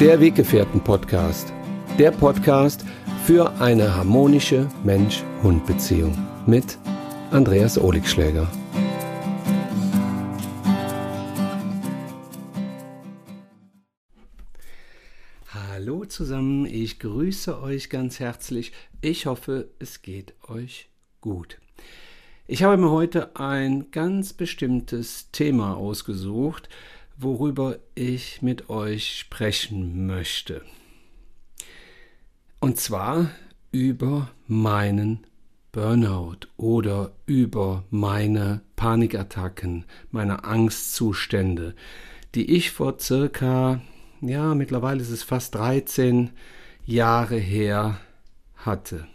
Der Weggefährten-Podcast. Der Podcast für eine harmonische Mensch-Hund-Beziehung mit Andreas Oligschläger. Hallo zusammen, ich grüße euch ganz herzlich. Ich hoffe, es geht euch gut. Ich habe mir heute ein ganz bestimmtes Thema ausgesucht, worüber ich mit euch sprechen möchte. Und zwar über meinen Burnout oder über meine Panikattacken, meine Angstzustände, die ich vor circa, ja, mittlerweile ist es fast 13 Jahre her hatte.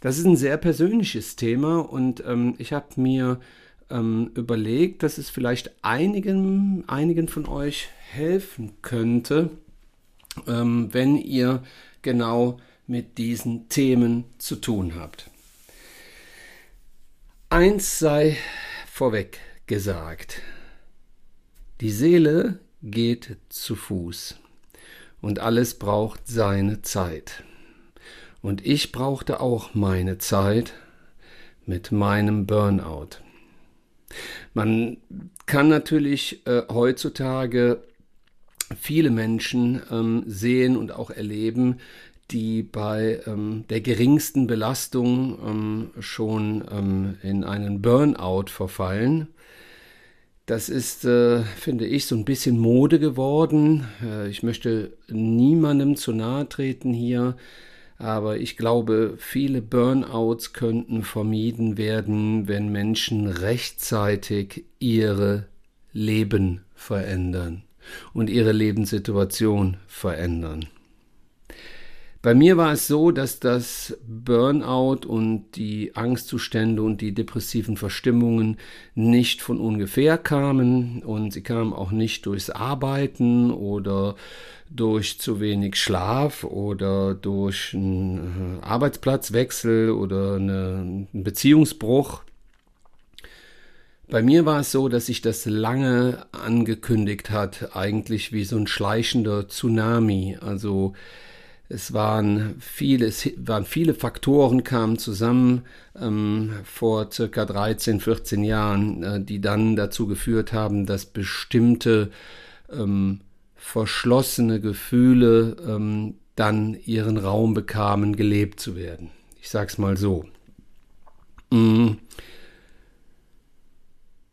Das ist ein sehr persönliches Thema und ähm, ich habe mir ähm, überlegt, dass es vielleicht einigen, einigen von euch helfen könnte, ähm, wenn ihr genau mit diesen Themen zu tun habt. Eins sei vorweg gesagt. Die Seele geht zu Fuß und alles braucht seine Zeit. Und ich brauchte auch meine Zeit mit meinem Burnout. Man kann natürlich äh, heutzutage viele Menschen ähm, sehen und auch erleben, die bei ähm, der geringsten Belastung ähm, schon ähm, in einen Burnout verfallen. Das ist, äh, finde ich, so ein bisschen Mode geworden. Äh, ich möchte niemandem zu nahe treten hier. Aber ich glaube, viele Burnouts könnten vermieden werden, wenn Menschen rechtzeitig ihre Leben verändern und ihre Lebenssituation verändern. Bei mir war es so, dass das Burnout und die Angstzustände und die depressiven Verstimmungen nicht von ungefähr kamen und sie kamen auch nicht durchs Arbeiten oder durch zu wenig Schlaf oder durch einen äh, Arbeitsplatzwechsel oder einen Beziehungsbruch. Bei mir war es so, dass sich das lange angekündigt hat, eigentlich wie so ein schleichender Tsunami. Also es waren viele, es waren viele Faktoren kamen zusammen ähm, vor circa 13, 14 Jahren, äh, die dann dazu geführt haben, dass bestimmte ähm, verschlossene Gefühle ähm, dann ihren Raum bekamen, gelebt zu werden. Ich sag's mal so. Mhm.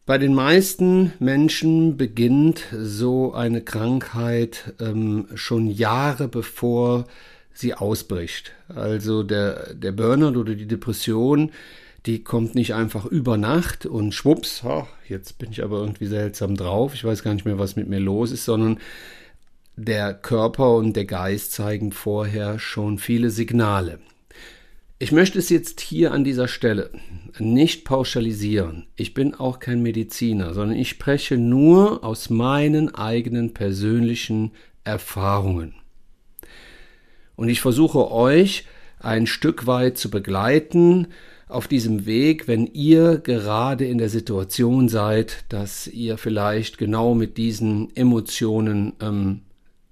Bei den meisten Menschen beginnt so eine Krankheit ähm, schon Jahre bevor sie ausbricht. Also der, der Burnout oder die Depression, die kommt nicht einfach über Nacht und schwupps, oh, jetzt bin ich aber irgendwie seltsam drauf, ich weiß gar nicht mehr, was mit mir los ist, sondern der Körper und der Geist zeigen vorher schon viele Signale. Ich möchte es jetzt hier an dieser Stelle nicht pauschalisieren. Ich bin auch kein Mediziner, sondern ich spreche nur aus meinen eigenen persönlichen Erfahrungen. Und ich versuche euch ein Stück weit zu begleiten auf diesem Weg, wenn ihr gerade in der Situation seid, dass ihr vielleicht genau mit diesen Emotionen ähm,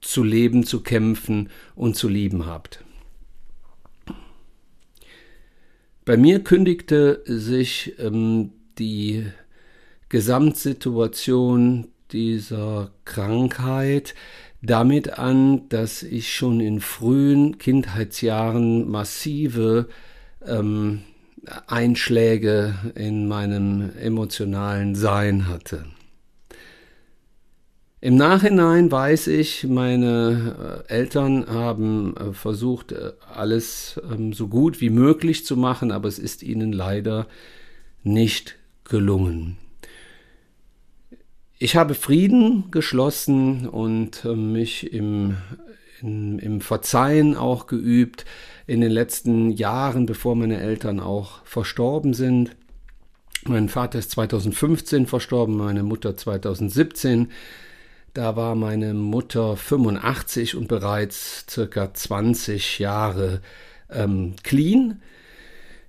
zu leben, zu kämpfen und zu lieben habt. Bei mir kündigte sich ähm, die Gesamtsituation dieser Krankheit damit an, dass ich schon in frühen Kindheitsjahren massive ähm, Einschläge in meinem emotionalen Sein hatte. Im Nachhinein weiß ich, meine äh, Eltern haben äh, versucht, äh, alles ähm, so gut wie möglich zu machen, aber es ist ihnen leider nicht gelungen. Ich habe Frieden geschlossen und mich im, im, im Verzeihen auch geübt in den letzten Jahren, bevor meine Eltern auch verstorben sind. Mein Vater ist 2015 verstorben, meine Mutter 2017. Da war meine Mutter 85 und bereits circa 20 Jahre ähm, clean.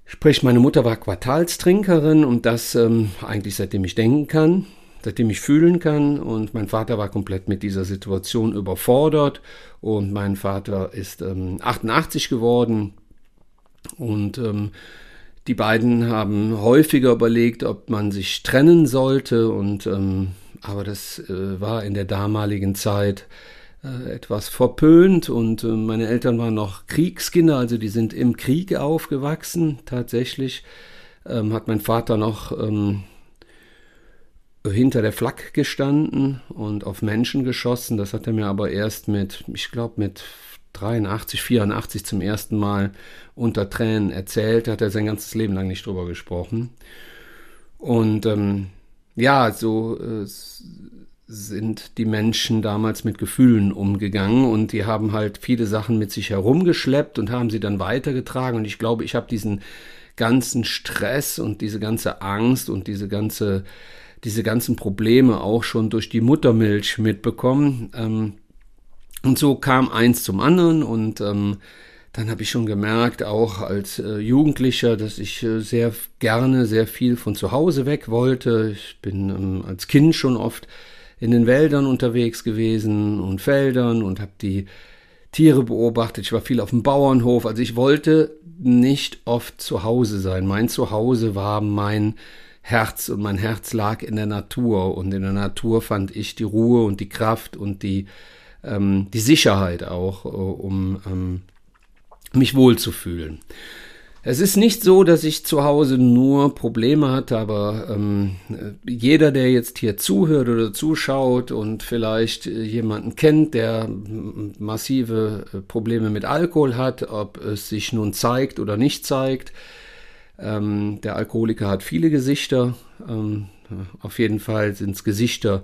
Sprich, meine Mutter war Quartalstrinkerin und das ähm, eigentlich seitdem ich denken kann. seitdem ich fühlen kann. Und mein Vater war komplett mit dieser Situation überfordert. Und mein Vater ist ähm, 88 geworden. Und ähm, die beiden haben häufiger überlegt, ob man sich trennen sollte. Und ähm, aber das äh, war in der damaligen Zeit äh, etwas verpönt und äh, meine Eltern waren noch Kriegskinder, also die sind im Krieg aufgewachsen. Tatsächlich ähm, hat mein Vater noch ähm, hinter der Flak gestanden und auf Menschen geschossen. Das hat er mir aber erst mit, ich glaube, mit 83, 84 zum ersten Mal unter Tränen erzählt. Da hat er sein ganzes Leben lang nicht drüber gesprochen. Und ähm, ja, so äh, sind die Menschen damals mit Gefühlen umgegangen und die haben halt viele Sachen mit sich herumgeschleppt und haben sie dann weitergetragen. Und ich glaube, ich habe diesen ganzen Stress und diese ganze Angst und diese ganze diese ganzen Probleme auch schon durch die Muttermilch mitbekommen. Ähm, und so kam eins zum anderen und ähm, dann habe ich schon gemerkt, auch als äh, Jugendlicher, dass ich äh, sehr gerne sehr viel von zu Hause weg wollte. Ich bin ähm, als Kind schon oft in den Wäldern unterwegs gewesen und Feldern und habe die Tiere beobachtet. Ich war viel auf dem Bauernhof. Also ich wollte nicht oft zu Hause sein. Mein Zuhause war mein Herz und mein Herz lag in der Natur und in der Natur fand ich die Ruhe und die Kraft und die, ähm, die Sicherheit auch, äh, um ähm, mich wohlzufühlen. Es ist nicht so, dass ich zu Hause nur Probleme hatte, aber ähm, jeder, der jetzt hier zuhört oder zuschaut und vielleicht jemanden kennt, der massive äh, Probleme mit Alkohol hat, ob es sich nun zeigt oder nicht zeigt, ähm, der Alkoholiker hat viele Gesichter. Ähm, auf jeden Fall sind es Gesichter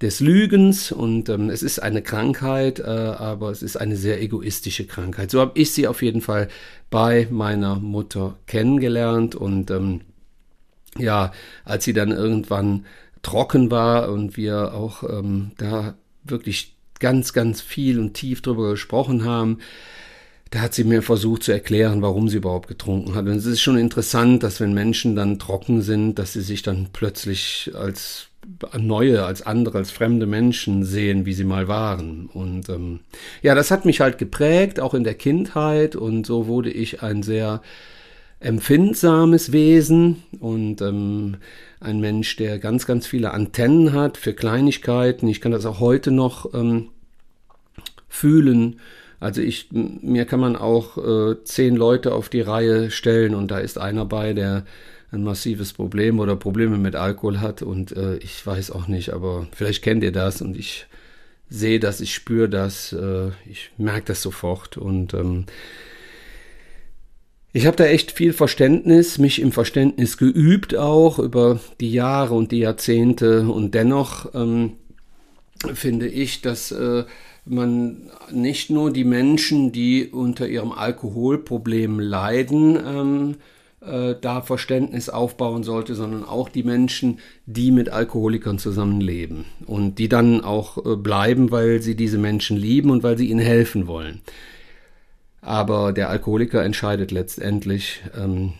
des Lügens und ähm, es ist eine Krankheit, äh, aber es ist eine sehr egoistische Krankheit. So habe ich sie auf jeden Fall bei meiner Mutter kennengelernt und ähm, ja, als sie dann irgendwann trocken war und wir auch ähm, da wirklich ganz, ganz viel und tief drüber gesprochen haben, da hat sie mir versucht zu erklären, warum sie überhaupt getrunken hat. Und es ist schon interessant, dass wenn Menschen dann trocken sind, dass sie sich dann plötzlich als neue, als andere, als fremde Menschen sehen, wie sie mal waren. Und ähm, ja, das hat mich halt geprägt, auch in der Kindheit. Und so wurde ich ein sehr empfindsames Wesen und ähm, ein Mensch, der ganz, ganz viele Antennen hat für Kleinigkeiten. Ich kann das auch heute noch ähm, fühlen also ich, mir kann man auch äh, zehn Leute auf die Reihe stellen und da ist einer bei, der ein massives Problem oder Probleme mit Alkohol hat und äh, ich weiß auch nicht, aber vielleicht kennt ihr das und ich sehe das, ich spüre das, äh, ich merke das sofort und ähm, ich habe da echt viel Verständnis, mich im Verständnis geübt auch über die Jahre und die Jahrzehnte und dennoch ähm, finde ich, dass äh, man nicht nur die Menschen, die unter ihrem Alkoholproblem leiden, ähm, äh, da Verständnis aufbauen sollte, sondern auch die Menschen, die mit Alkoholikern zusammenleben und die dann auch äh, bleiben, weil sie diese Menschen lieben und weil sie ihnen helfen wollen. Aber der Alkoholiker entscheidet letztendlich, ähm,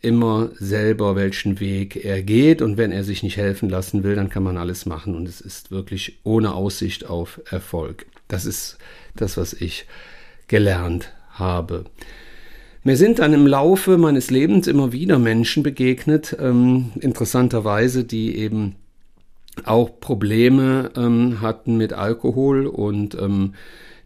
immer selber, welchen Weg er geht. Und wenn er sich nicht helfen lassen will, dann kann man alles machen. Und es ist wirklich ohne Aussicht auf Erfolg. Das ist das, was ich gelernt habe. Mir sind dann im Laufe meines Lebens immer wieder Menschen begegnet, ähm, interessanterweise, die eben auch Probleme ähm, hatten mit Alkohol und ähm,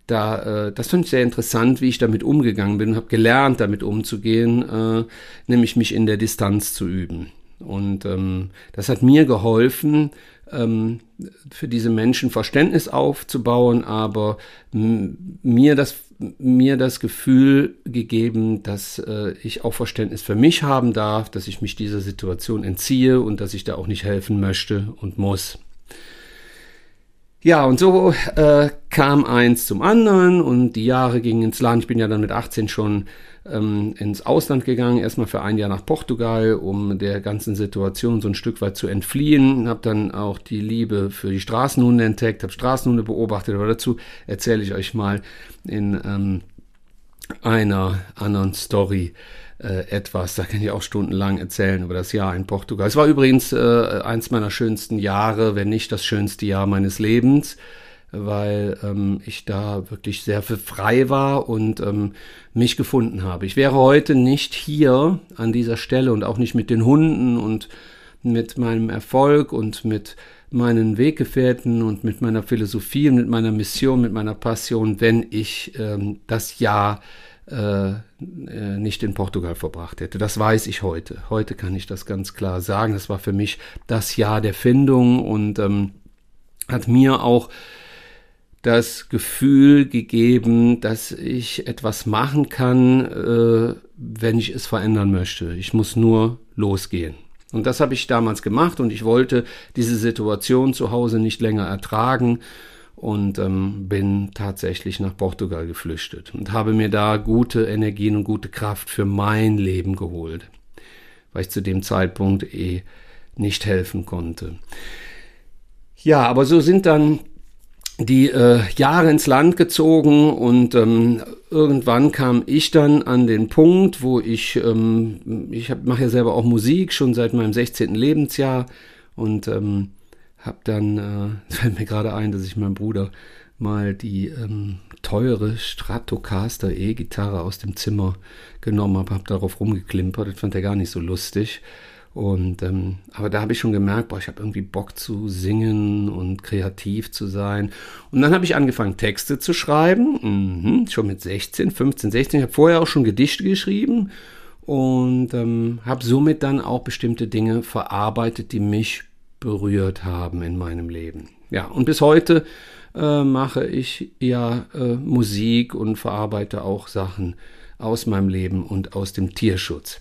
da, äh, das fand ich sehr interessant, wie ich damit umgegangen bin, habe gelernt, damit umzugehen, äh, nämlich mich in der Distanz zu üben. Und ähm, das hat mir geholfen, ähm, für diese Menschen Verständnis aufzubauen, aber mir das, mir das Gefühl gegeben, dass äh, ich auch Verständnis für mich haben darf, dass ich mich dieser Situation entziehe und dass ich da auch nicht helfen möchte und muss. Ja, und so äh, kam eins zum anderen und die Jahre gingen ins Land. Ich bin ja dann mit 18 schon ähm, ins Ausland gegangen, erstmal für ein Jahr nach Portugal, um der ganzen Situation so ein Stück weit zu entfliehen. Habe dann auch die Liebe für die Straßenhunde entdeckt, habe Straßenhunde beobachtet, aber dazu erzähle ich euch mal in ähm, einer anderen Story äh, etwas. Da kann ich auch stundenlang erzählen über das Jahr in Portugal. Es war übrigens äh, eins meiner schönsten Jahre, wenn nicht das schönste Jahr meines Lebens weil ähm, ich da wirklich sehr frei war und ähm, mich gefunden habe. Ich wäre heute nicht hier an dieser Stelle und auch nicht mit den Hunden und mit meinem Erfolg und mit meinen Weggefährten und mit meiner Philosophie und mit meiner Mission, mit meiner Passion, wenn ich ähm, das Jahr äh, äh, nicht in Portugal verbracht hätte. Das weiß ich heute. Heute kann ich das ganz klar sagen. Das war für mich das Jahr der Findung und ähm, hat mir auch das Gefühl gegeben, dass ich etwas machen kann, äh, wenn ich es verändern möchte. Ich muss nur losgehen. Und das habe ich damals gemacht und ich wollte diese Situation zu Hause nicht länger ertragen und ähm, bin tatsächlich nach Portugal geflüchtet und habe mir da gute Energien und gute Kraft für mein Leben geholt, weil ich zu dem Zeitpunkt eh nicht helfen konnte. Ja, aber so sind dann die äh, Jahre ins Land gezogen und ähm, irgendwann kam ich dann an den Punkt, wo ich, ähm, ich mache ja selber auch Musik schon seit meinem 16. Lebensjahr und ähm, habe dann, äh, fällt mir gerade ein, dass ich meinem Bruder mal die ähm, teure Stratocaster E-Gitarre aus dem Zimmer genommen habe, habe darauf rumgeklimpert, das fand er gar nicht so lustig und ähm, aber da habe ich schon gemerkt, boah, ich habe irgendwie Bock zu singen und kreativ zu sein. Und dann habe ich angefangen, Texte zu schreiben, mhm, schon mit 16, 15, 16. Ich habe vorher auch schon Gedichte geschrieben und ähm, habe somit dann auch bestimmte Dinge verarbeitet, die mich berührt haben in meinem Leben. Ja, und bis heute äh, mache ich ja äh, Musik und verarbeite auch Sachen aus meinem Leben und aus dem Tierschutz.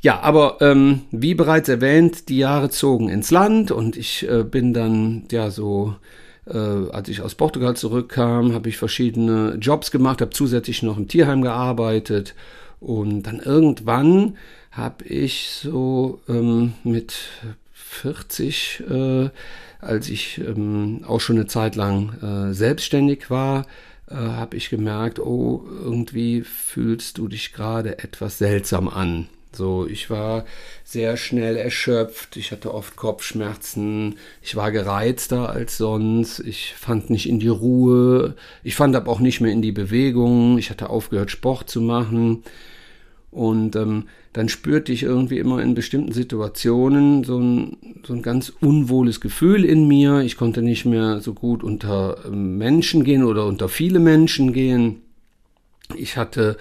Ja, aber ähm, wie bereits erwähnt, die Jahre zogen ins Land und ich äh, bin dann ja so, äh, als ich aus Portugal zurückkam, habe ich verschiedene Jobs gemacht, habe zusätzlich noch im Tierheim gearbeitet und dann irgendwann habe ich so ähm, mit 40, äh, als ich ähm, auch schon eine Zeit lang äh, selbstständig war, äh, habe ich gemerkt, oh, irgendwie fühlst du dich gerade etwas seltsam an. So, ich war sehr schnell erschöpft, ich hatte oft Kopfschmerzen, ich war gereizter als sonst, ich fand nicht in die Ruhe, ich fand aber auch nicht mehr in die Bewegung, ich hatte aufgehört, Sport zu machen. Und ähm, dann spürte ich irgendwie immer in bestimmten Situationen so ein, so ein ganz unwohles Gefühl in mir. Ich konnte nicht mehr so gut unter ähm, Menschen gehen oder unter viele Menschen gehen. Ich hatte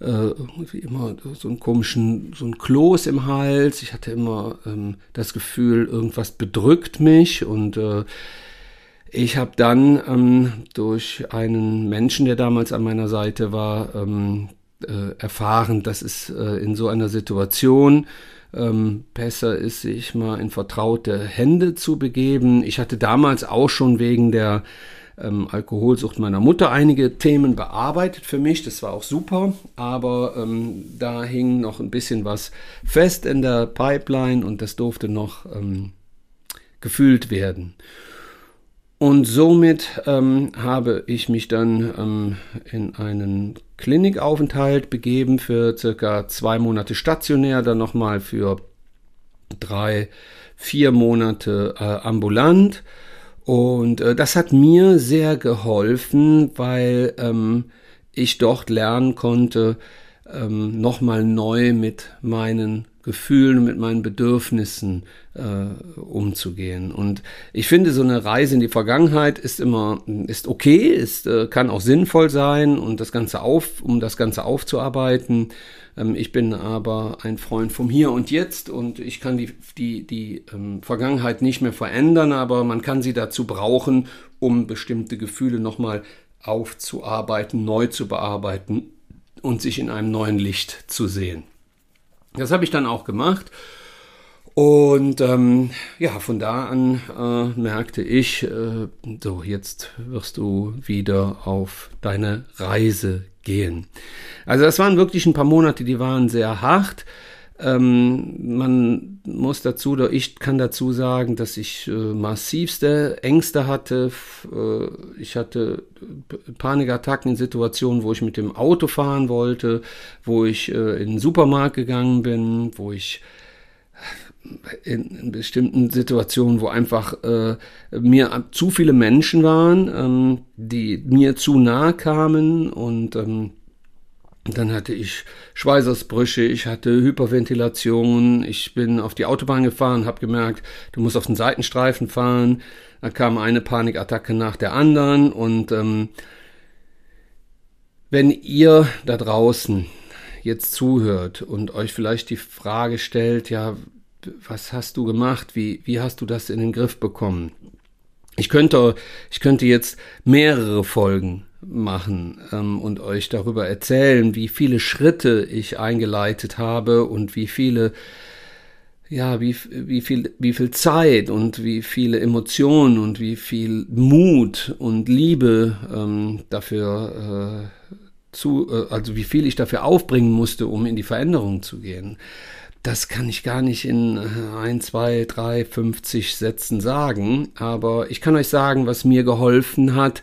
äh, irgendwie immer so einen komischen, so ein Kloß im Hals. Ich hatte immer ähm, das Gefühl, irgendwas bedrückt mich und äh, ich habe dann ähm, durch einen Menschen, der damals an meiner Seite war, ähm, äh, erfahren, dass es äh, in so einer Situation ähm, besser ist, sich mal in vertraute Hände zu begeben. Ich hatte damals auch schon wegen der ähm, Alkoholsucht meiner Mutter einige Themen bearbeitet für mich. Das war auch super, aber ähm, da hing noch ein bisschen was fest in der Pipeline und das durfte noch ähm, gefühlt werden. Und somit ähm, habe ich mich dann ähm, in einen Klinikaufenthalt begeben für circa zwei Monate stationär, dann nochmal für drei, vier Monate äh, ambulant. Und äh, das hat mir sehr geholfen, weil ähm, ich dort lernen konnte, ähm, nochmal neu mit meinen Gefühlen, mit meinen Bedürfnissen äh, umzugehen. Und ich finde, so eine Reise in die Vergangenheit ist immer, ist okay, ist, äh, kann auch sinnvoll sein und das Ganze auf, um das Ganze aufzuarbeiten. Ähm, ich bin aber ein Freund vom Hier und Jetzt und ich kann die, die, die ähm, Vergangenheit nicht mehr verändern, aber man kann sie dazu brauchen, um bestimmte Gefühle nochmal aufzuarbeiten, neu zu bearbeiten und sich in einem neuen Licht zu sehen. Das habe ich dann auch gemacht. Und ähm, ja, von da an äh, merkte ich, äh, so jetzt wirst du wieder auf deine Reise gehen. Also das waren wirklich ein paar Monate, die waren sehr hart. Ähm, man muss dazu, oder ich kann dazu sagen, dass ich äh, massivste Ängste hatte. Äh, ich hatte Panikattacken in Situationen, wo ich mit dem Auto fahren wollte, wo ich äh, in den Supermarkt gegangen bin, wo ich in, bestimmten Situationen, wo einfach äh, mir zu viele Menschen waren, ähm, die mir zu nahe kamen und ähm, dann hatte ich Schweißausbrüche, ich hatte Hyperventilation, ich bin auf die Autobahn gefahren, habe gemerkt, du musst auf den Seitenstreifen fahren. Da kam eine Panikattacke nach der anderen und ähm, wenn ihr da draußen jetzt zuhört und euch vielleicht die Frage stellt, ja, was hast du gemacht? Wie, wie hast du das in den Griff bekommen? Ich könnte, ich könnte jetzt mehrere Folgen machen ähm, und euch darüber erzählen, wie viele Schritte ich eingeleitet habe und wie viele, ja, wie, wie viel, wie viel Zeit und wie viele Emotionen und wie viel Mut und Liebe ähm, dafür äh, zu, äh, also wie viel ich dafür aufbringen musste, um in die Veränderung zu gehen. Das kann ich gar nicht in äh, ein, zwei, drei, 50 Sätzen sagen, aber ich kann euch sagen, was mir geholfen hat,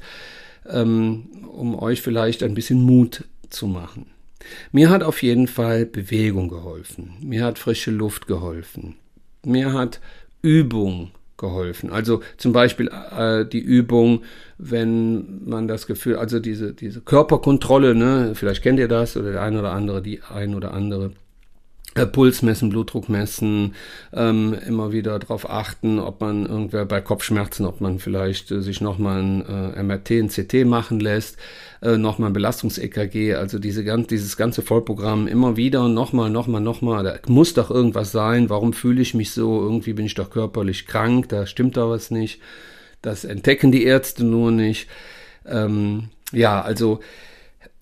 ähm, um euch vielleicht ein bisschen Mut zu machen. Mir hat auf jeden Fall Bewegung geholfen. Mir hat frische Luft geholfen. Mir hat Übung geholfen. Also zum Beispiel äh, die Übung, wenn man das Gefühl, also diese, diese Körperkontrolle, ne, vielleicht kennt ihr das oder der eine oder andere, die ein oder andere Puls messen, Blutdruck messen, ähm, immer wieder darauf achten, ob man irgendwer bei Kopfschmerzen, ob man vielleicht äh, sich nochmal ein äh, MRT, ein CT machen lässt, äh, nochmal ein Belastungs-EKG, also diese, dieses ganze Vollprogramm immer wieder und nochmal, nochmal, nochmal, da muss doch irgendwas sein, warum fühle ich mich so, irgendwie bin ich doch körperlich krank, da stimmt da was nicht, das entdecken die Ärzte nur nicht. Ähm, ja, also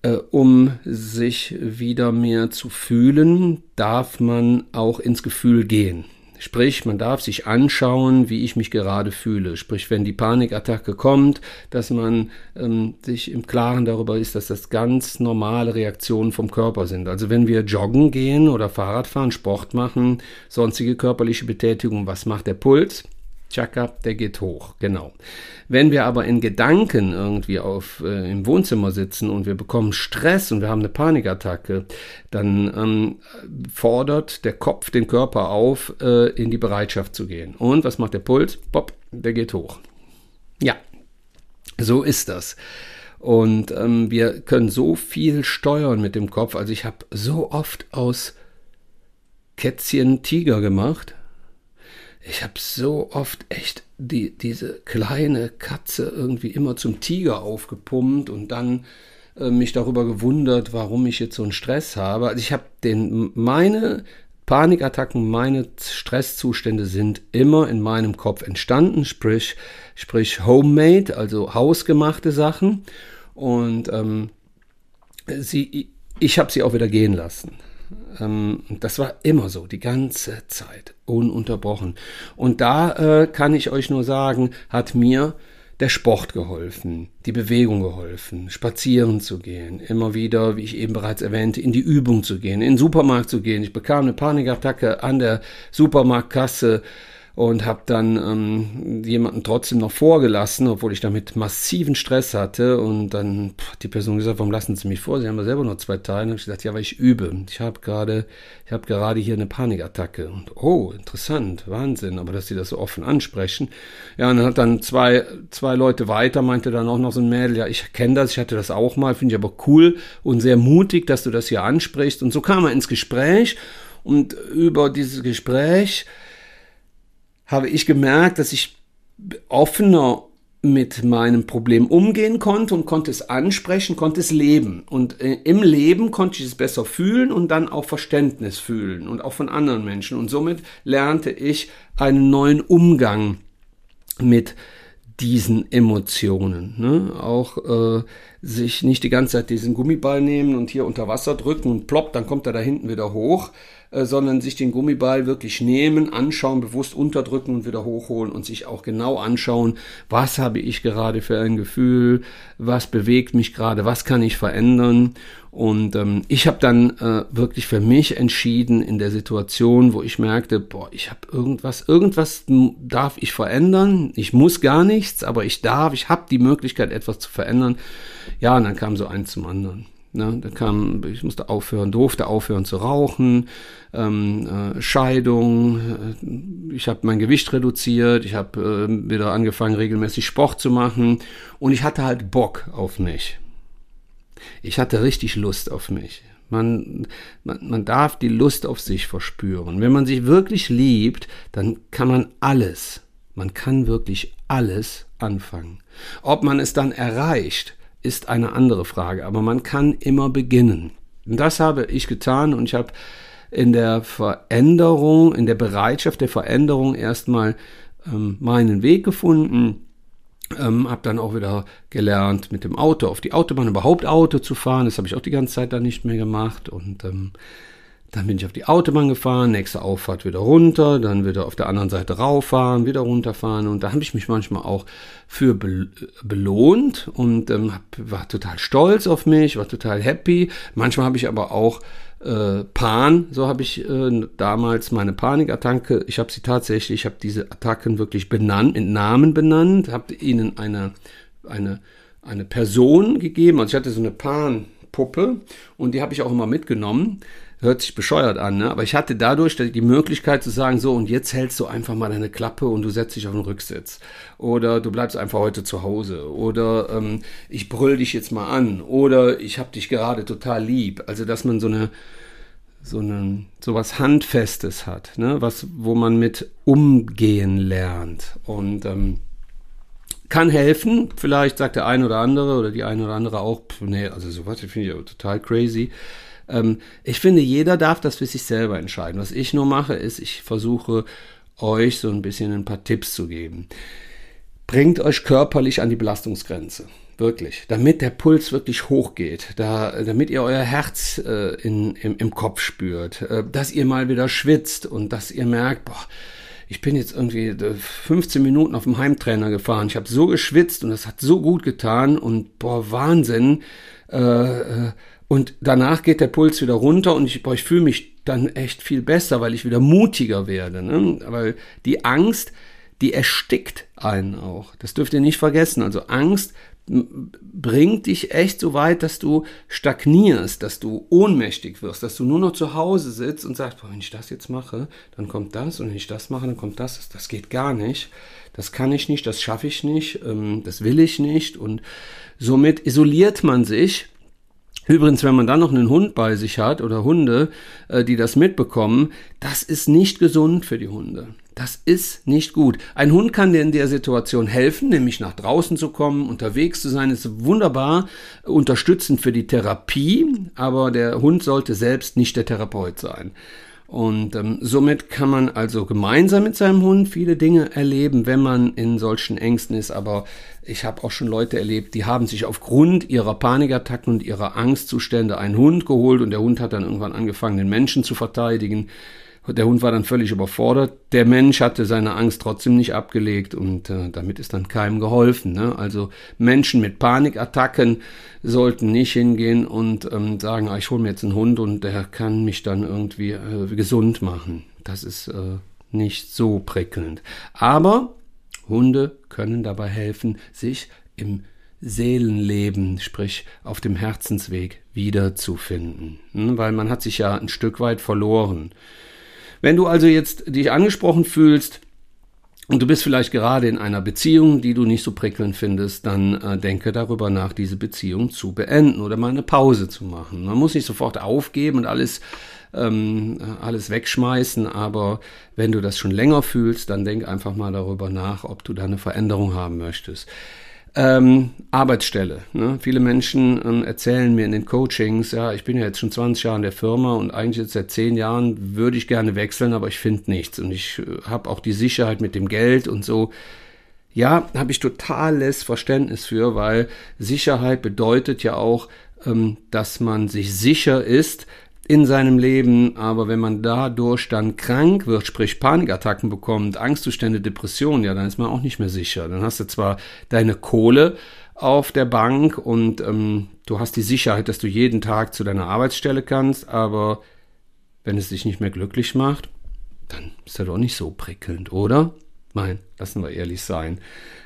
äh, um sich wieder mehr zu fühlen, darf man auch ins Gefühl gehen. Sprich, man darf sich anschauen, wie ich mich gerade fühle. Sprich, wenn die Panikattacke kommt, dass man ähm, sich im Klaren darüber ist, dass das ganz normale Reaktionen vom Körper sind. Also wenn wir joggen gehen oder Fahrrad fahren, Sport machen, sonstige körperliche Betätigung, was macht der Puls? Chaka, der geht hoch, genau. Wenn wir aber in Gedanken irgendwie auf, äh, im Wohnzimmer sitzen und wir bekommen Stress und wir haben eine Panikattacke, dann ähm, fordert der Kopf den Körper auf, äh, in die Bereitschaft zu gehen. Und was macht der Puls? Pop, der geht hoch. Ja, so ist das. Und ähm, wir können so viel steuern mit dem Kopf. Also ich habe so oft aus Kätzchen Tiger gemacht ich habe so oft echt die, diese kleine Katze irgendwie immer zum Tiger aufgepumpt und dann äh, mich darüber gewundert, warum ich jetzt so einen Stress habe. Also ich habe den meine Panikattacken, meine Stresszustände sind immer in meinem Kopf entstanden, sprich, sprich homemade, also hausgemachte Sachen. Und ähm, sie, ich habe sie auch wieder gehen lassen. Ähm, das war immer so, die ganze Zeit, ununterbrochen. Und da äh, kann ich euch nur sagen, hat mir der Sport geholfen, die Bewegung geholfen, spazieren zu gehen, immer wieder, wie ich eben bereits erwähnte, in die Übung zu gehen, in den Supermarkt zu gehen. Ich bekam eine Panikattacke an der Supermarktkasse und habe dann ähm, jemanden trotzdem noch vorgelassen, obwohl ich damit massiven Stress hatte. Und dann hat die Person gesagt, warum lassen Sie mich vor? Sie haben ja selber nur zwei Teile. Und ich gesagt, ja, weil ich übe. Ich habe gerade, ich habe gerade hier eine Panikattacke. Und oh, interessant, Wahnsinn. Aber dass Sie das so offen ansprechen. Ja, und dann hat dann zwei, zwei Leute weiter, meinte dann auch noch so ein Mädel, ja, ich kenne das, ich hatte das auch mal, finde ich aber cool und sehr mutig, dass du das hier ansprichst. Und so kam er ins Gespräch. Und über dieses Gespräch habe ich gemerkt, dass ich offener mit meinem Problem umgehen konnte und konnte es ansprechen, konnte es leben. Und äh, im Leben konnte ich es besser fühlen und dann auch Verständnis fühlen und auch von anderen Menschen. Und somit lernte ich einen neuen Umgang mit diesen Emotionen. Ne? Auch äh, sich nicht die ganze Zeit diesen Gummiball nehmen und hier unter Wasser drücken und plopp, dann kommt er da hinten wieder hoch, äh, sondern sich den Gummiball wirklich nehmen, anschauen, bewusst unterdrücken und wieder hochholen und sich auch genau anschauen, was habe ich gerade für ein Gefühl, was bewegt mich gerade, was kann ich verändern. Und ähm, ich habe dann äh, wirklich für mich entschieden in der Situation, wo ich merkte, boah, ich habe irgendwas, irgendwas darf ich verändern. Ich muss gar nichts, aber ich darf, ich habe die Möglichkeit, etwas zu verändern. Ja, und dann kam so eins zum anderen. Ne, da kam, ich musste aufhören, durfte aufhören zu rauchen, ähm, äh, Scheidung, äh, ich habe mein Gewicht reduziert, ich habe äh, wieder angefangen, regelmäßig Sport zu machen und ich hatte halt Bock auf mich. Ich hatte richtig Lust auf mich. Man, man, man darf die Lust auf sich verspüren. Wenn man sich wirklich liebt, dann kann man alles, man kann wirklich alles anfangen. Ob man es dann erreicht, ist eine andere Frage, aber man kann immer beginnen. Und das habe ich getan und ich habe in der Veränderung, in der Bereitschaft der Veränderung erstmal ähm, meinen Weg gefunden. Ähm, habe dann auch wieder gelernt, mit dem Auto auf die Autobahn überhaupt Auto zu fahren. Das habe ich auch die ganze Zeit dann nicht mehr gemacht. Und ähm, dann bin ich auf die Autobahn gefahren, nächste Auffahrt wieder runter, dann wieder auf der anderen Seite rauffahren, wieder runterfahren. Und da habe ich mich manchmal auch für belohnt und ähm, hab, war total stolz auf mich, war total happy. Manchmal habe ich aber auch äh, Pan, so habe ich äh, damals meine Panikattacke, ich habe sie tatsächlich, ich habe diese Attacken wirklich benannt, mit Namen benannt, habe ihnen eine, eine, eine Person gegeben. Also ich hatte so eine Pan-Puppe und die habe ich auch immer mitgenommen hört sich bescheuert an, ne? aber ich hatte dadurch die Möglichkeit zu sagen, so und jetzt hältst du einfach mal deine Klappe und du setzt dich auf den Rücksitz. Oder du bleibst einfach heute zu Hause. Oder ähm, ich brüll dich jetzt mal an. Oder ich hab dich gerade total lieb. Also dass man so eine so eine so was Handfestes hat, ne? was, wo man mit umgehen lernt. Und ähm, kann helfen. Vielleicht sagt der eine oder andere oder die eine oder andere auch, nee, also sowas finde ich total crazy. Ähm, ich finde, jeder darf das für sich selber entscheiden. Was ich nur mache, ist, ich versuche euch so ein bisschen ein paar Tipps zu geben. Bringt euch körperlich an die Belastungsgrenze. Wirklich. Damit der Puls wirklich hochgeht. Da, damit ihr euer Herz äh, in, im, im Kopf spürt. Äh, dass ihr mal wieder schwitzt und dass ihr merkt, boah, ich bin jetzt irgendwie 15 äh, Minuten auf dem Heimtrainer gefahren. Ich habe so geschwitzt und das hat so gut getan und boah, Wahnsinn. Äh, äh und danach geht der Puls wieder runter und ich, ich fühle mich dann echt viel besser, weil ich wieder mutiger werde. Ne? Weil die Angst, die erstickt einen auch. Das dürft ihr nicht vergessen. Also Angst bringt dich echt so weit, dass du stagnierst, dass du ohnmächtig wirst, dass du nur noch zu Hause sitzt und sagst, wenn ich das jetzt mache, dann kommt das und wenn ich das mache, dann kommt das. Das geht gar nicht. Das kann ich nicht, das schaffe ich nicht, ähm, das will ich nicht. Und somit isoliert man sich Übrigens, wenn man dann noch einen Hund bei sich hat oder Hunde, äh, die das mitbekommen, das ist nicht gesund für die Hunde. Das ist nicht gut. Ein Hund kann dir in der Situation helfen, nämlich nach draußen zu kommen, unterwegs zu sein, ist wunderbar unterstützend für die Therapie, aber der Hund sollte selbst nicht der Therapeut sein. Und ähm, somit kann man also gemeinsam mit seinem Hund viele Dinge erleben, wenn man in solchen Ängsten ist. Aber ich habe auch schon Leute erlebt, die haben sich aufgrund ihrer Panikattacken und ihrer Angstzustände einen Hund geholt und der Hund hat dann irgendwann angefangen, den Menschen zu verteidigen. Der Hund war dann völlig überfordert. Der Mensch hatte seine Angst trotzdem nicht abgelegt und äh, damit ist dann keinem geholfen. Ne? Also Menschen mit Panikattacken sollten nicht hingehen und ähm, sagen, ah, ich hole mir jetzt einen Hund und der kann mich dann irgendwie äh, gesund machen. Das ist äh, nicht so prickelnd. Aber Hunde können dabei helfen, sich im Seelenleben, sprich auf dem Herzensweg wiederzufinden. Hm? Weil man hat sich ja ein Stück weit verloren. Wenn du also jetzt dich angesprochen fühlst, und du bist vielleicht gerade in einer Beziehung, die du nicht so prickelnd findest, dann äh, denke darüber nach, diese Beziehung zu beenden oder mal eine Pause zu machen. Man muss nicht sofort aufgeben und alles, ähm, alles wegschmeißen, aber wenn du das schon länger fühlst, dann denk einfach mal darüber nach, ob du da eine Veränderung haben möchtest. Ähm, Arbeitsstelle. Ne? Viele Menschen ähm, erzählen mir in den Coachings, ja, ich bin ja jetzt schon 20 Jahre in der Firma und eigentlich jetzt seit 10 Jahren würde ich gerne wechseln, aber ich finde nichts und ich äh, habe auch die Sicherheit mit dem Geld und so. Ja, habe ich totales Verständnis für, weil Sicherheit bedeutet ja auch, ähm, dass man sich sicher ist in seinem Leben, aber wenn man dadurch dann krank wird, sprich Panikattacken bekommt, Angstzustände, Depressionen, ja, dann ist man auch nicht mehr sicher. Dann hast du zwar deine Kohle auf der Bank und ähm, du hast die Sicherheit, dass du jeden Tag zu deiner Arbeitsstelle kannst, aber wenn es dich nicht mehr glücklich macht, dann ist das doch nicht so prickelnd, oder? Nein, lassen wir ehrlich sein.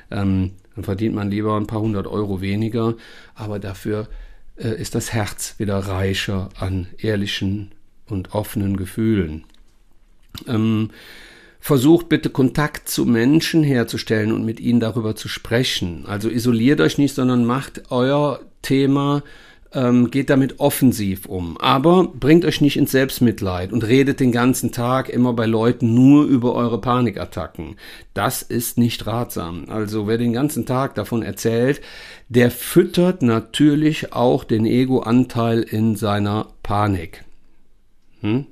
Ähm, dann verdient man lieber ein paar hundert Euro weniger, aber dafür äh, ist das Herz wieder reicher an ehrlichen und offenen Gefühlen. Ähm, versucht bitte Kontakt zu Menschen herzustellen und mit ihnen darüber zu sprechen. Also isoliert euch nicht, sondern macht euer Thema ähm, geht damit offensiv um. Aber bringt euch nicht ins Selbstmitleid und redet den ganzen Tag immer bei Leuten nur über eure Panikattacken. Das ist nicht ratsam. Also wer den ganzen Tag davon erzählt, der füttert natürlich auch den Ego-Anteil in seiner Panik. Hm?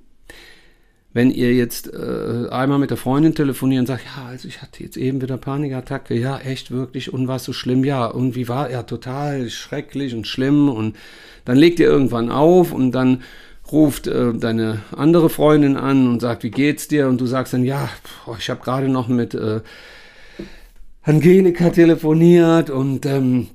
Wenn ihr jetzt äh, einmal mit der Freundin telefoniert und sagt, ja, also ich hatte jetzt eben wieder Panikattacke, ja, echt wirklich, und war so schlimm, ja, irgendwie war ja total schrecklich und schlimm. Und dann legt ihr irgendwann auf und dann ruft äh, deine andere Freundin an und sagt, wie geht's dir? Und du sagst dann, ja, boah, ich habe gerade noch mit äh, Angelika telefoniert und ähm,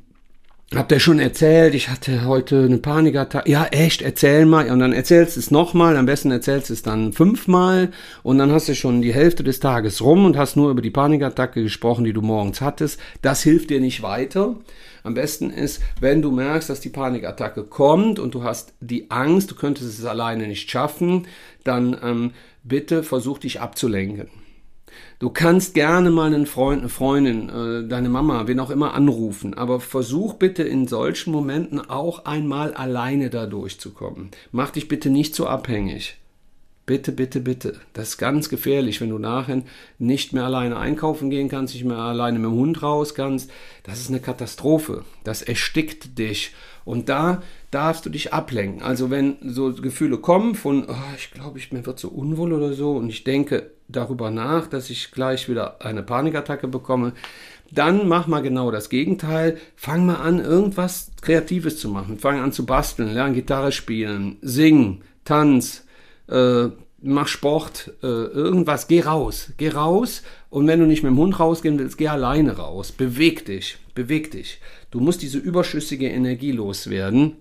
Habt ihr schon erzählt, ich hatte heute eine Panikattacke. Ja, echt, erzähl mal. Und dann erzählst du es nochmal, am besten erzählst du es dann fünfmal und dann hast du schon die Hälfte des Tages rum und hast nur über die Panikattacke gesprochen, die du morgens hattest. Das hilft dir nicht weiter. Am besten ist, wenn du merkst, dass die Panikattacke kommt und du hast die Angst, du könntest es alleine nicht schaffen, dann ähm, bitte versuch dich abzulenken. Du kannst gerne mal einen Freund, eine Freundin, äh, deine Mama, wen auch immer anrufen, aber versuch bitte in solchen Momenten auch einmal alleine da durchzukommen. Mach dich bitte nicht so abhängig. Bitte, bitte, bitte. Das ist ganz gefährlich, wenn du nachher nicht mehr alleine einkaufen gehen kannst, nicht mehr alleine mit dem Hund raus kannst. Das ist eine Katastrophe. Das erstickt dich. Und da darfst du dich ablenken. Also wenn so Gefühle kommen von, oh, ich glaube, ich mir wird so unwohl oder so und ich denke darüber nach, dass ich gleich wieder eine Panikattacke bekomme, dann mach mal genau das Gegenteil. Fang mal an, irgendwas Kreatives zu machen. Fang an zu basteln, lern Gitarre spielen, sing, tanz, äh, mach Sport, äh, irgendwas. Geh raus, geh raus. Und wenn du nicht mit dem Hund rausgehen willst, geh alleine raus. Beweg dich, beweg dich. Du musst diese überschüssige Energie loswerden.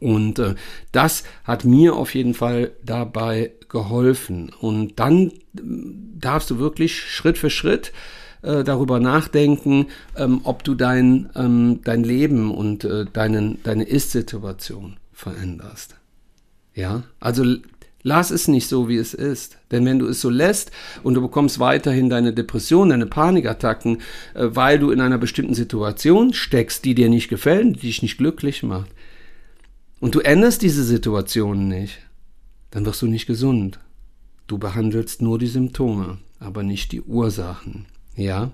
Und äh, das hat mir auf jeden Fall dabei geholfen. Und dann äh, darfst du wirklich Schritt für Schritt äh, darüber nachdenken, ähm, ob du dein, ähm, dein Leben und äh, deinen, deine Ist-Situation veränderst. Ja, also lass es nicht so, wie es ist. Denn wenn du es so lässt und du bekommst weiterhin deine Depression, deine Panikattacken, äh, weil du in einer bestimmten Situation steckst, die dir nicht gefällt, die dich nicht glücklich macht, und du änderst diese Situation nicht, dann wirst du nicht gesund. Du behandelst nur die Symptome, aber nicht die Ursachen. Ja?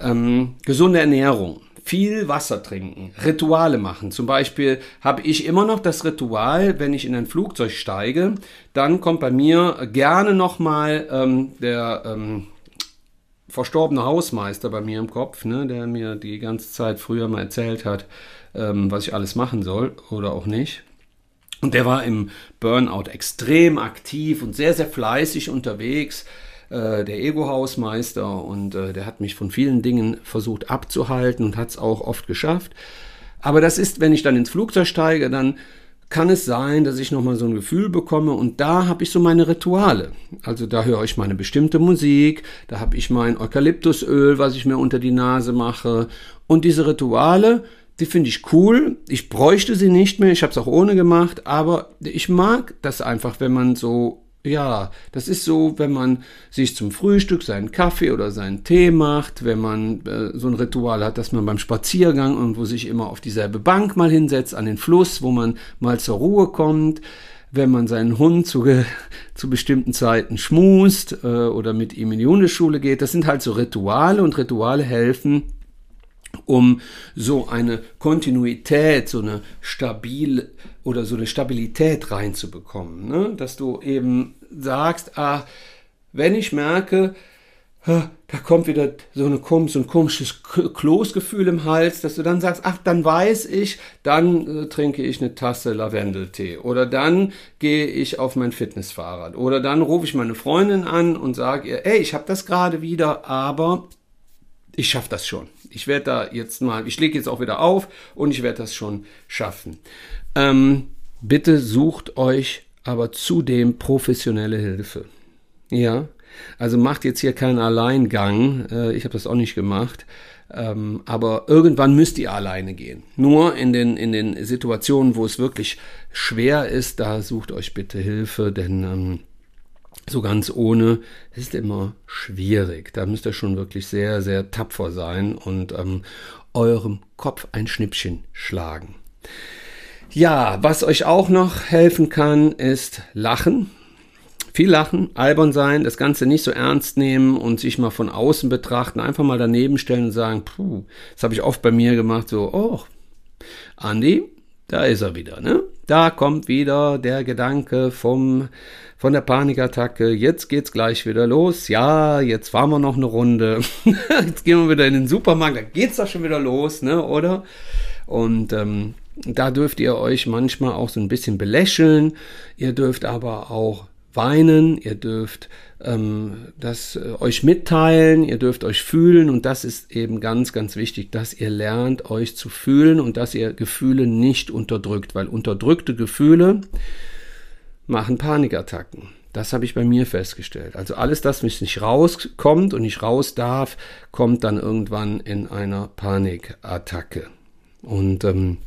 Ähm, gesunde Ernährung, viel Wasser trinken, Rituale machen. Zum Beispiel habe ich immer noch das Ritual, wenn ich in ein Flugzeug steige, dann kommt bei mir gerne nochmal ähm, der ähm, verstorbene Hausmeister bei mir im Kopf, ne, der mir die ganze Zeit früher mal erzählt hat, ähm, was ich alles machen soll oder auch nicht. Und der war im Burnout extrem aktiv und sehr, sehr fleißig unterwegs, äh, der Ego-Hausmeister. Und äh, der hat mich von vielen Dingen versucht abzuhalten und hat es auch oft geschafft. Aber das ist, wenn ich dann ins Flugzeug steige, dann kann es sein, dass ich nochmal so ein Gefühl bekomme und da habe ich so meine Rituale. Also da höre ich meine bestimmte Musik, da habe ich mein Eukalyptusöl, was ich mir unter die Nase mache und diese Rituale, die finde ich cool. Ich bräuchte sie nicht mehr, ich habe es auch ohne gemacht, aber ich mag das einfach, wenn man so ja, das ist so, wenn man sich zum Frühstück seinen Kaffee oder seinen Tee macht, wenn man äh, so ein Ritual hat, dass man beim Spaziergang irgendwo sich immer auf dieselbe Bank mal hinsetzt, an den Fluss, wo man mal zur Ruhe kommt, wenn man seinen Hund zu, zu bestimmten Zeiten schmust äh, oder mit ihm in die Hundeschule geht. Das sind halt so Rituale und Rituale helfen, um so eine Kontinuität, so eine stabile oder so eine Stabilität reinzubekommen. Ne? Dass du eben sagst, ah, wenn ich merke, da kommt wieder so, eine, so ein komisches Kloßgefühl im Hals, dass du dann sagst, ach, dann weiß ich, dann äh, trinke ich eine Tasse Lavendeltee oder dann gehe ich auf mein Fitnessfahrrad oder dann rufe ich meine Freundin an und sage ihr, ey, ich habe das gerade wieder, aber ich schaffe das schon. Ich werde da jetzt mal, ich lege jetzt auch wieder auf und ich werde das schon schaffen. Ähm, bitte sucht euch aber zudem professionelle Hilfe. Ja, also macht jetzt hier keinen Alleingang. Äh, ich habe das auch nicht gemacht. Ähm, aber irgendwann müsst ihr alleine gehen. Nur in den, in den Situationen, wo es wirklich schwer ist, da sucht euch bitte Hilfe, denn ähm, so ganz ohne ist immer schwierig. Da müsst ihr schon wirklich sehr, sehr tapfer sein und ähm, eurem Kopf ein Schnippchen schlagen. Ja, was euch auch noch helfen kann, ist Lachen. Viel lachen, albern sein, das Ganze nicht so ernst nehmen und sich mal von außen betrachten, einfach mal daneben stellen und sagen, puh, das habe ich oft bei mir gemacht, so, oh, Andi, da ist er wieder, ne? Da kommt wieder der Gedanke vom, von der Panikattacke, jetzt geht's gleich wieder los, ja, jetzt fahren wir noch eine Runde, jetzt gehen wir wieder in den Supermarkt, da geht's doch schon wieder los, ne, oder? Und ähm, da dürft ihr euch manchmal auch so ein bisschen belächeln, ihr dürft aber auch weinen, ihr dürft ähm, das äh, euch mitteilen, ihr dürft euch fühlen. Und das ist eben ganz, ganz wichtig, dass ihr lernt, euch zu fühlen und dass ihr Gefühle nicht unterdrückt, weil unterdrückte Gefühle machen Panikattacken. Das habe ich bei mir festgestellt. Also alles das, was nicht rauskommt und nicht raus darf, kommt dann irgendwann in einer Panikattacke. Und ähm,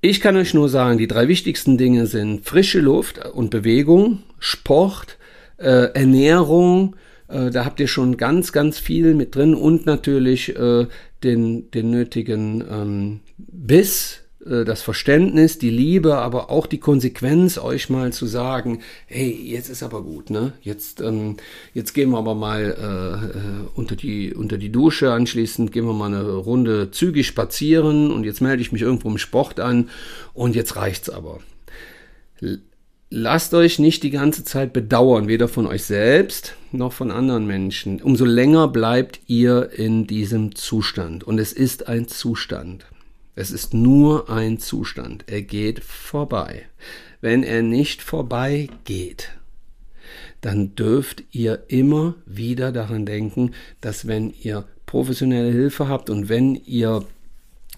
ich kann euch nur sagen, die drei wichtigsten Dinge sind frische Luft und Bewegung, Sport, äh, Ernährung. Äh, da habt ihr schon ganz, ganz viel mit drin und natürlich äh, den, den nötigen ähm, Biss, das Verständnis, die Liebe, aber auch die Konsequenz, euch mal zu sagen, hey, jetzt ist aber gut, ne? Jetzt, ähm, jetzt gehen wir aber mal äh, äh, unter, die, unter die Dusche, anschließend gehen wir mal eine Runde zügig spazieren und jetzt melde ich mich irgendwo im Sport an und jetzt reicht's aber. Lasst euch nicht die ganze Zeit bedauern, weder von euch selbst noch von anderen Menschen. Umso länger bleibt ihr in diesem Zustand. Und es ist ein Zustand. Es ist nur ein Zustand. Er geht vorbei. Wenn er nicht vorbei geht, dann dürft ihr immer wieder daran denken, dass wenn ihr professionelle Hilfe habt und wenn ihr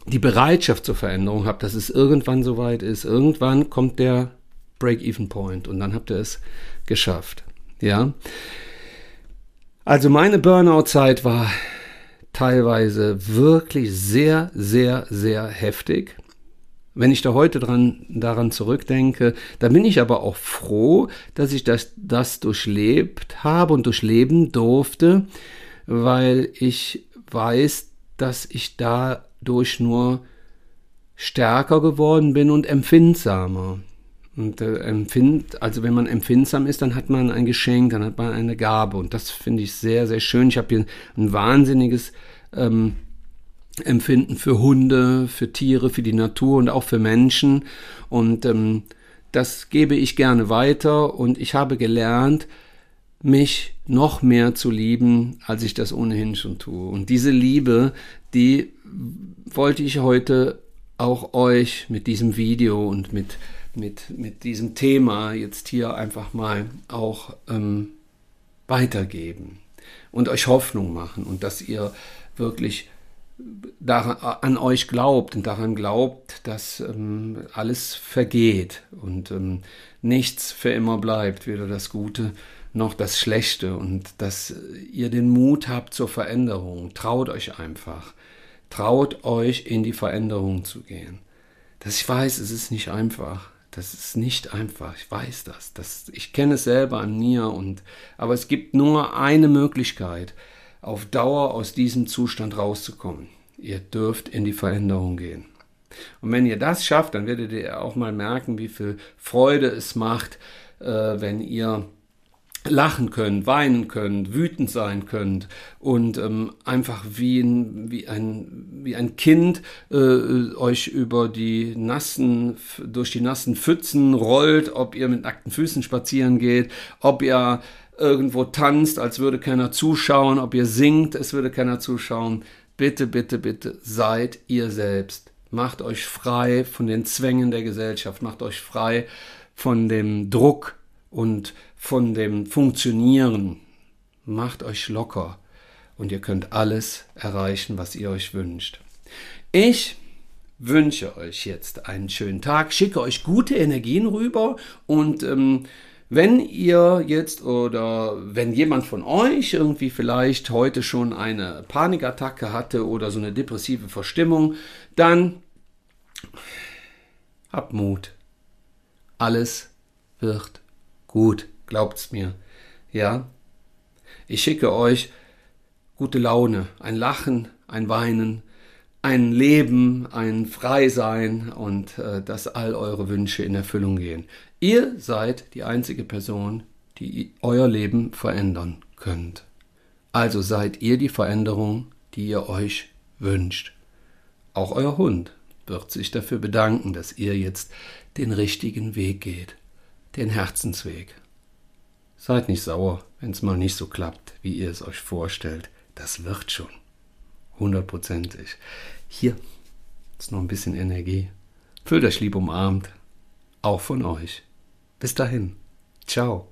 die Bereitschaft zur Veränderung habt, dass es irgendwann soweit ist, irgendwann kommt der Break-Even-Point und dann habt ihr es geschafft. Ja. Also meine Burnout-Zeit war teilweise wirklich sehr, sehr, sehr heftig. Wenn ich da heute dran, daran zurückdenke, dann bin ich aber auch froh, dass ich das, das durchlebt habe und durchleben durfte, weil ich weiß, dass ich dadurch nur stärker geworden bin und empfindsamer. Und äh, empfind, also wenn man empfindsam ist, dann hat man ein Geschenk, dann hat man eine Gabe. Und das finde ich sehr, sehr schön. Ich habe hier ein wahnsinniges ähm, Empfinden für Hunde, für Tiere, für die Natur und auch für Menschen. Und ähm, das gebe ich gerne weiter. Und ich habe gelernt, mich noch mehr zu lieben, als ich das ohnehin schon tue. Und diese Liebe, die wollte ich heute auch euch mit diesem Video und mit mit, mit diesem Thema jetzt hier einfach mal auch ähm, weitergeben und euch Hoffnung machen und dass ihr wirklich daran, an euch glaubt und daran glaubt, dass ähm, alles vergeht und ähm, nichts für immer bleibt, weder das Gute noch das Schlechte und dass ihr den Mut habt zur Veränderung. Traut euch einfach. Traut euch in die Veränderung zu gehen. Dass ich weiß, es ist nicht einfach. Das ist nicht einfach, ich weiß das. das ich kenne es selber an mir und aber es gibt nur eine Möglichkeit, auf Dauer aus diesem Zustand rauszukommen. Ihr dürft in die Veränderung gehen. Und wenn ihr das schafft, dann werdet ihr auch mal merken, wie viel Freude es macht, äh, wenn ihr lachen könnt, weinen könnt, wütend sein könnt und ähm, einfach wie ein, wie ein wie ein Kind äh, euch über die nassen, durch die nassen Pfützen rollt, ob ihr mit nackten Füßen spazieren geht, ob ihr irgendwo tanzt, als würde keiner zuschauen, ob ihr singt, es würde keiner zuschauen. Bitte, bitte, bitte, seid ihr selbst. Macht euch frei von den Zwängen der Gesellschaft, macht euch frei von dem Druck und von dem Funktionieren. Macht euch locker und ihr könnt alles erreichen, was ihr euch wünscht. Ich wünsche euch jetzt einen schönen Tag, schicke euch gute Energien rüber und ähm, wenn ihr jetzt oder wenn jemand von euch irgendwie vielleicht heute schon eine Panikattacke hatte oder so eine depressive Verstimmung, dann habt Mut. Alles wird gut, glaubt's mir. Ja? Ich schicke euch gute Laune, ein Lachen, ein Weinen, ein Leben, ein Freisein und äh, dass all eure Wünsche in Erfüllung gehen. Ihr seid die einzige Person, die euer Leben verändern könnt. Also seid ihr die Veränderung, die ihr euch wünscht. Auch euer Hund wird sich dafür bedanken, dass ihr jetzt den richtigen Weg geht, den Herzensweg. Seid nicht sauer, wenn es mal nicht so klappt, wie ihr es euch vorstellt. Das wird schon. Hundertprozentig. Hier ist noch ein bisschen Energie. Fühlt euch lieb umarmt. Auch von euch. Bis dahin. Ciao.